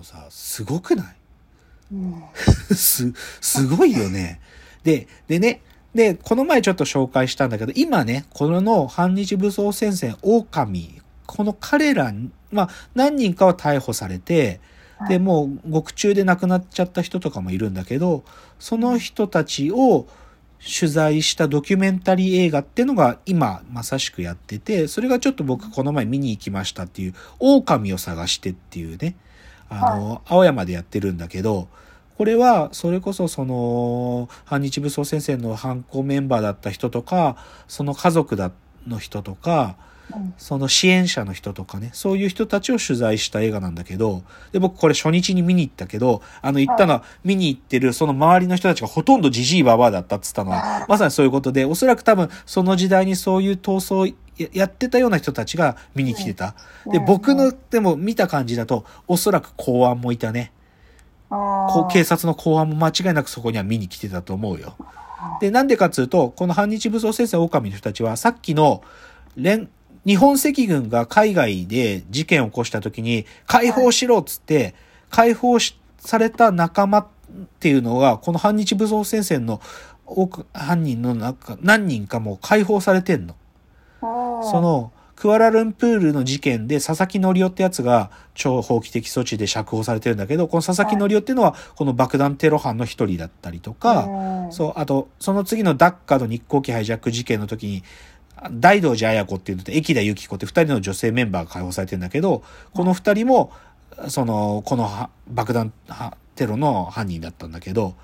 のさ、すごくない？うん。す、すごいよね。で、でね、で、この前ちょっと紹介したんだけど、今ね、この反日武装戦線、狼、この彼ら、まあ、何人かは逮捕されて、で、もう獄中で亡くなっちゃった人とかもいるんだけど、その人たちを取材したドキュメンタリー映画っていうのが今まさしくやってて、それがちょっと僕この前見に行きましたっていう、狼を探してっていうね、あの、青山でやってるんだけど、これは、それこそその、反日武装戦線の犯行メンバーだった人とか、その家族だの人とか、うん。その支援者の人とかね、そういう人たちを取材した映画なんだけど、で、僕これ初日に見に行ったけど、あの、行ったのは、見に行ってる、その周りの人たちがほとんどジジイババアだったっつったのは、まさにそういうことで、おそらく多分、その時代にそういう闘争をややってたような人たちが見に来てた。で、うん僕の、でも見た感じだと、おそらく公安もいたね。警察の公安も間違いなくそこには見に来てたと思うよ。で、なんでかっつうと、この反日武装戦線狼の人たちは、さっきの連、日本赤軍が海外で事件を起こした時に、解放しろっつって、解放しされた仲間っていうのが、この反日武装戦線の多く犯人の中、何人かも解放されてんの。その、クアラルンプールの事件で佐々木則夫ってやつが超法規的措置で釈放されてるんだけど、この佐々木則夫っていうのはこの爆弾テロ犯の一人だったりとか、うんそう、あと、その次のダッカの日航機ハイジャック事件の時に、大道寺綾子っていうのと駅田由紀子って二人の女性メンバーが解放されてるんだけど、この二人も、その、このは爆弾はテロの犯人だったんだけど、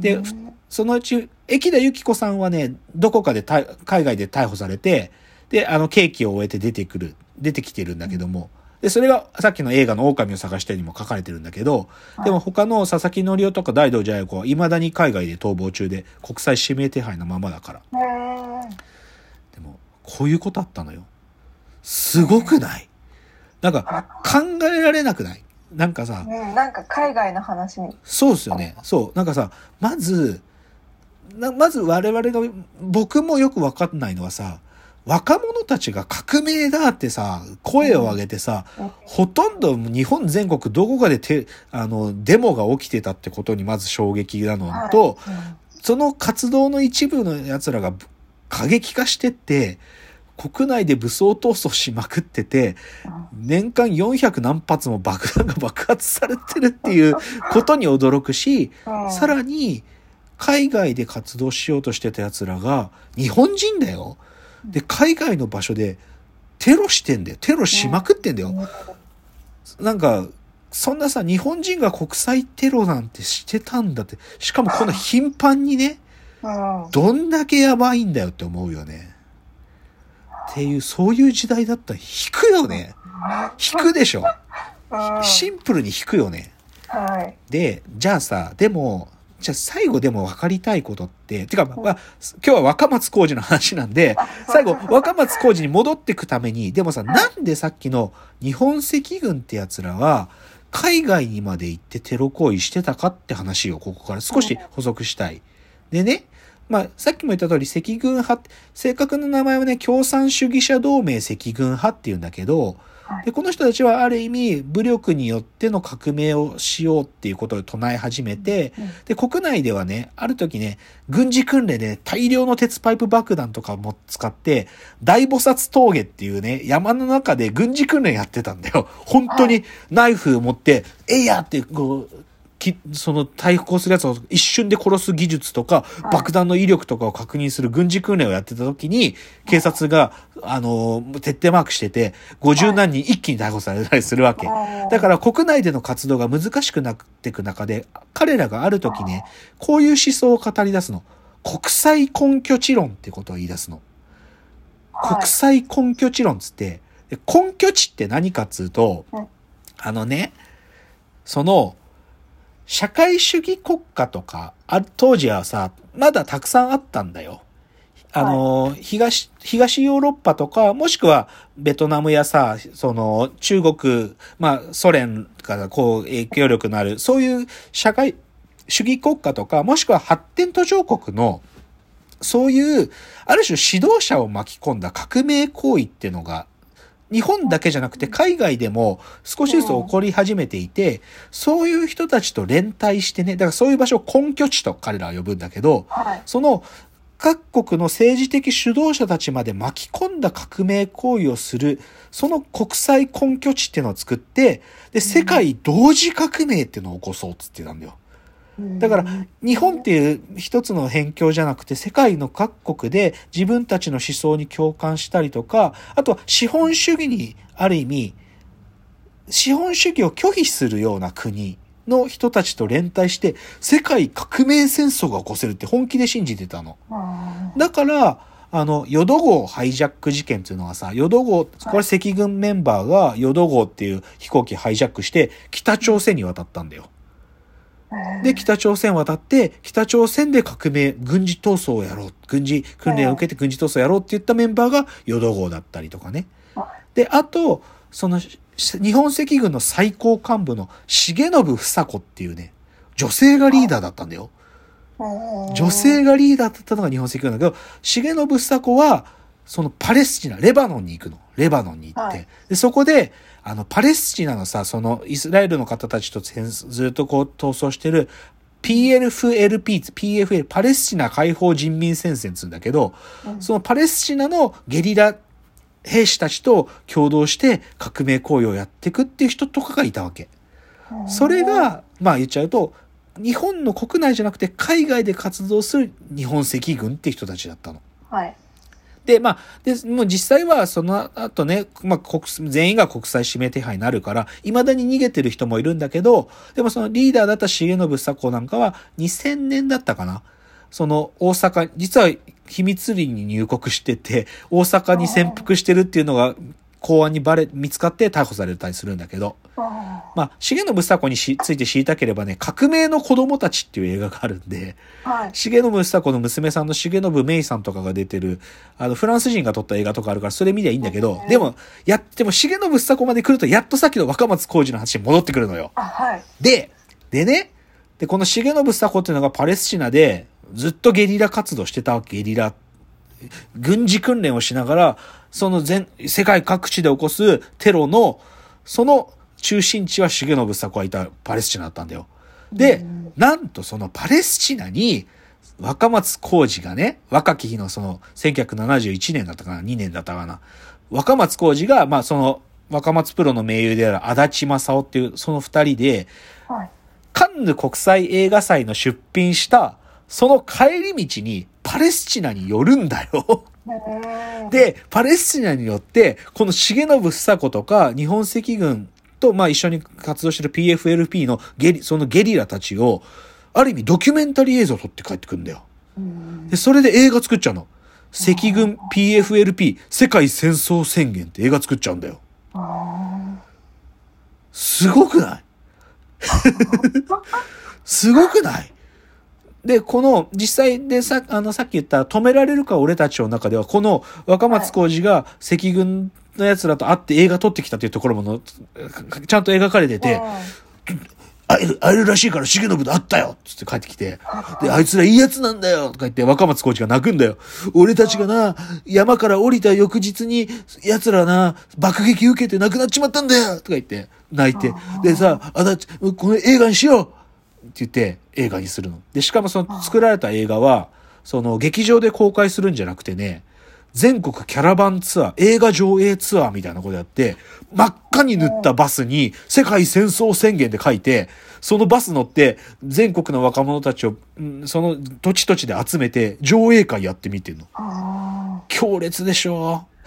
でうん。そのうち、駅田由紀子さんはね、どこかでた海外で逮捕されて、で、あの、刑期を終えて出てくる、出てきてるんだけども、で、それがさっきの映画の狼を探してにも書かれてるんだけど、でも他の佐々木則夫とか大道寺綾子は未だに海外で逃亡中で国際指名手配のままだから。でも、こういうことあったのよ。すごくない？なんか、考えられなくない？なんかさ、うん、なんか海外の話に。そうですよね。そう。なんかさ、まず、なまず我々が、僕もよくわかんないのはさ、若者たちが革命だってさ、声を上げてさ、うん。ほとんど日本全国どこかでて、あの、デモが起きてたってことにまず衝撃なのと、はい。その活動の一部の奴らがぶ過激化してって、国内で武装闘争しまくってて、年間400何発も爆弾が爆発されてるっていう ことに驚くし、うん。さらに、海外で活動しようとしてた奴らが、日本人だよ。で、海外の場所でテロしてんだよ。テロしまくってんだよ。なんか、そんなさ、日本人が国際テロなんてしてたんだって。しかもこんな頻繁にね、うんどんだけやばいんだよって思うよね。っていう、そういう時代だったら引くよね。引くでしょ。うんシンプルに引くよね。はい。で、じゃあさ、でも、じゃあ最後でも分かりたいことって、てか、まあ、今日は若松浩二の話なんで、最後、若松浩二に戻ってくために、でもさ、なんでさっきの日本赤軍って奴らは、海外にまで行ってテロ行為してたかって話をここから。少し補足したい。でね、まあ、さっきも言った通り赤軍派、正確な名前はね、共産主義者同盟赤軍派っていうんだけど、で、この人たちはある意味、武力によっての革命をしようっていうことを唱え始めて、で、国内ではね、ある時ね、軍事訓練で大量の鉄パイプ爆弾とかも使って、大菩薩峠っていうね、山の中で軍事訓練やってたんだよ。本当にナイフを持って、えいやって、こう、きその対抗するやつを一瞬で殺す技術とか、爆弾の威力とかを確認する軍事訓練をやってた時に、警察が、あの、徹底マークしてて、50何人一気に逮捕されたりするわけ。だから国内での活動が難しくなっていく中で、彼らがある時ね、こういう思想を語り出すの。国際根拠地論ってことを言い出すの。はい。国際根拠地論つって、で根拠地って何かっつうとうん、あのね、その、社会主義国家とか、あ当時はさ、まだたくさんあったんだよ。あの、東、東ヨーロッパとか、もしくはベトナムやさ、その中国、まあソ連からこう影響力のある、そういう社会主義国家とか、もしくは発展途上国の、そういう、ある種指導者を巻き込んだ革命行為っていうのが日本だけじゃなくて海外でも少しずつ起こり始めていて、そういう人たちと連帯してね、だからそういう場所を根拠地と彼らは呼ぶんだけど、はい。その各国の政治的主導者たちまで巻き込んだ革命行為をする、その国際根拠地っていうのを作って、で、世界同時革命っていうのを起こそうっつってたんだよ。だから、日本っていう一つの辺境じゃなくて、世界の各国で自分たちの思想に共感したりとか、あとは資本主義にある意味、資本主義を拒否するような国の人たちと連帯して、世界革命戦争が起こせるって本気で信じてたの。うんだから、あの、淀号ハイジャック事件っていうのはさ、淀号、これ赤軍メンバーが淀号っていう飛行機ハイジャックして、北朝鮮に渡ったんだよ。で、北朝鮮渡って、北朝鮮で革命、軍事闘争をやろう。軍事訓練を受けて軍事闘争をやろうって言ったメンバーが淀号だったりとかね。で、あと、その、し日本赤軍の最高幹部の重信房子っていうね、女性がリーダーだったんだよ。女性がリーダーだったのが日本赤軍だけど、重信房子は、そのパレスチナ、レバノンに行くの。レバノンに行って。はいで、そこで、あの、パレスチナのさ、その、イスラエルの方たちとずっとこう、闘争してる、PLFLP、PFL、パレスチナ解放人民戦線っつうんだけど、そのパレスチナのゲリラ兵士たちと共同して革命行為をやっていくっていう人とかがいたわけ。それが、まあ言っちゃうと、日本の国内じゃなくて海外で活動する日本赤軍って人たちだったの。はい。で、まあ、で、もう実際はその後ね、まあ国、全員が国際指名手配になるから、未だに逃げてる人もいるんだけど、でもそのリーダーだった重信作子なんかは2000年だったかな。その大阪、実は秘密裏に入国してて、大阪に潜伏してるっていうのが公安にバレ、見つかって逮捕されたりするんだけど、あまあ、重信房子にしついて知りたければね、革命の子供たちっていう映画があるんで、はい。重信房子の娘さんの重信芽衣さんとかが出てる、あの、フランス人が撮った映画とかあるから、それ見りゃいいんだけど、でも、やっても重信房子まで来ると、やっとさっきの若松浩二の話に戻ってくるのよ。あ、はい。で、でね、で、この重信房子っていうのがパレスチナで、ずっとゲリラ活動してたわけ、ゲリラ。軍事訓練をしながら、その全、世界各地で起こすテロの、その中心地は重信房子はいたパレスチナだったんだよ。で、なんとそのパレスチナに、若松浩二がね、若き日のその、1971年だったかな、2年だったかな。若松浩二が、まあその、若松プロの盟友である足立正夫っていう、その二人で、はい。カンヌ国際映画祭の出品した、その帰り道にパレスチナに寄るんだよ。うん、で、パレスチナによって、この重信房子とか日本赤軍と、まあ一緒に活動してる PFLP のゲリ、そのゲリラたちを、ある意味ドキュメンタリー映像を撮って帰ってくるんだよ。うんで、それで映画作っちゃうの。赤軍 PFLP 世界戦争宣言って映画作っちゃうんだよ。あすごくない？すごくない？で、この、実際でさ、あの、さっき言った、止められるか俺たちの中では、この若松浩二が赤軍の奴らと会って映画撮ってきたというところもの、ちゃんと描かれてて、会える、会えるらしいから重信と会ったよつって帰ってきて、で、あいつらいいやつなんだよとか言って若松浩二が泣くんだよ。俺たちがな、山から降りた翌日に、奴らな、爆撃受けて亡くなっちまったんだよとか言って、泣いて。でさ、あだち、この映画にしようって言って映画にするの。で、しかもその作られた映画は、その劇場で公開するんじゃなくてね、全国キャラバンツアー、映画上映ツアーみたいなことやって、真っ赤に塗ったバスに世界戦争宣言で書いて、そのバス乗って全国の若者たちを、うんその土地土地で集めて上映会やってみてんの。あ強烈でしょ？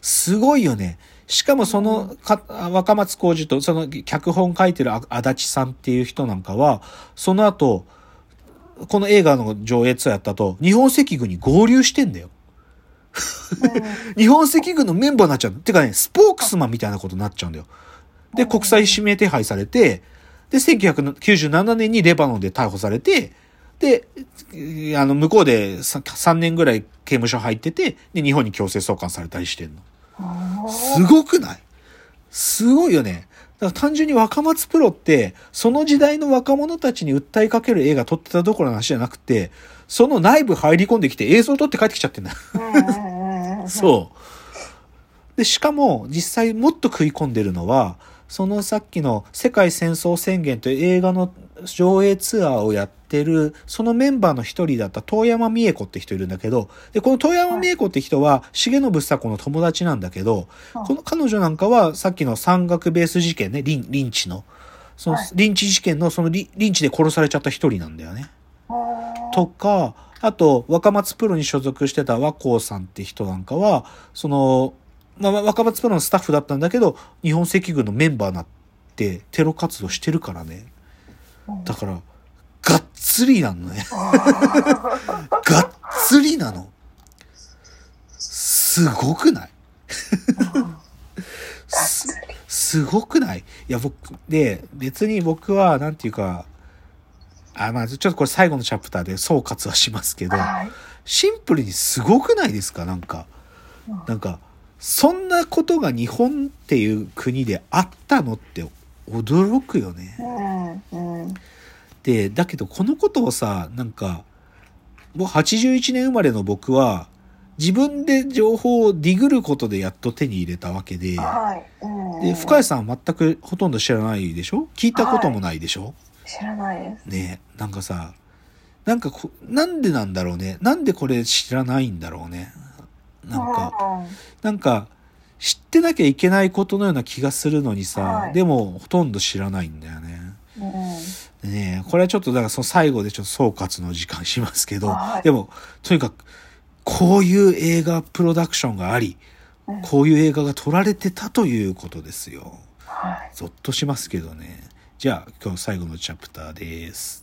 すごいよね。しかもそのか若松浩二とその脚本書いてるあ足立さんっていう人なんかは、その後、この映画の上映ツアーやった後、日本赤軍に合流してんだよ。日本赤軍のメンバーになっちゃう。てかね、スポークスマンみたいなことになっちゃうんだよ。で、国際指名手配されて、で、1997年にレバノンで逮捕されて、で、あの、向こうで 3, 年ぐらい刑務所入ってて、で、日本に強制送還されたりしてんの。あすごくない？すごいよね。だから単純に若松プロって、その時代の若者たちに訴えかける映画撮ってたどころの話じゃなくて、その内部入り込んできて映像撮って帰ってきちゃってんだ。そう。で、しかも、実際もっと食い込んでるのは、そのさっきの世界戦争宣言という映画の上映ツアーをやってる、そのメンバーの一人だった遠山美恵子って人いるんだけど、で、この遠山美恵子って人は、重信房子の友達なんだけど、うんこの彼女なんかはさっきの山岳ベース事件ね、リンリンチの、そのはいリンチ事件のそのリリンチで殺されちゃった一人なんだよね。とか、あと、若松プロに所属してた和光さんって人なんかは、その、まあ、若松プロのスタッフだったんだけど、日本赤軍のメンバーになってテロ活動してるからね。だから、がっつりなのね。がっつりなの。すごくない？すすごくない？いや、僕、で、別に僕は、なんていうか、あ、まあ、ちょっとこれ最後のチャプターで総括はしますけど、はい。シンプルにすごくないですか？なんか。なんか、そんなことが日本っていう国であったのって驚くよね。うん。うん。で、だけどこのことをさ、なんか、もう81年生まれの僕は、自分で情報をディグることでやっと手に入れたわけで、はい。うん。で、深谷さんは全くほとんど知らないでしょ？聞いたこともないでしょ、知らないです。ねえなんかさ、なんかこ、なんでなんだろうね？なんでこれ知らないんだろうね？なんか、なんか、知ってなきゃいけないことのような気がするのにさ、はいでもほとんど知らないんだよね。うん。うん。ねえこれはちょっとだからその最後でちょっと総括の時間しますけど、はいでも、とにかく、こういう映画プロダクションがあり、うんこういう映画が撮られてたということですよ。はい。ゾッとしますけどね。じゃあ、今日最後のチャプターです。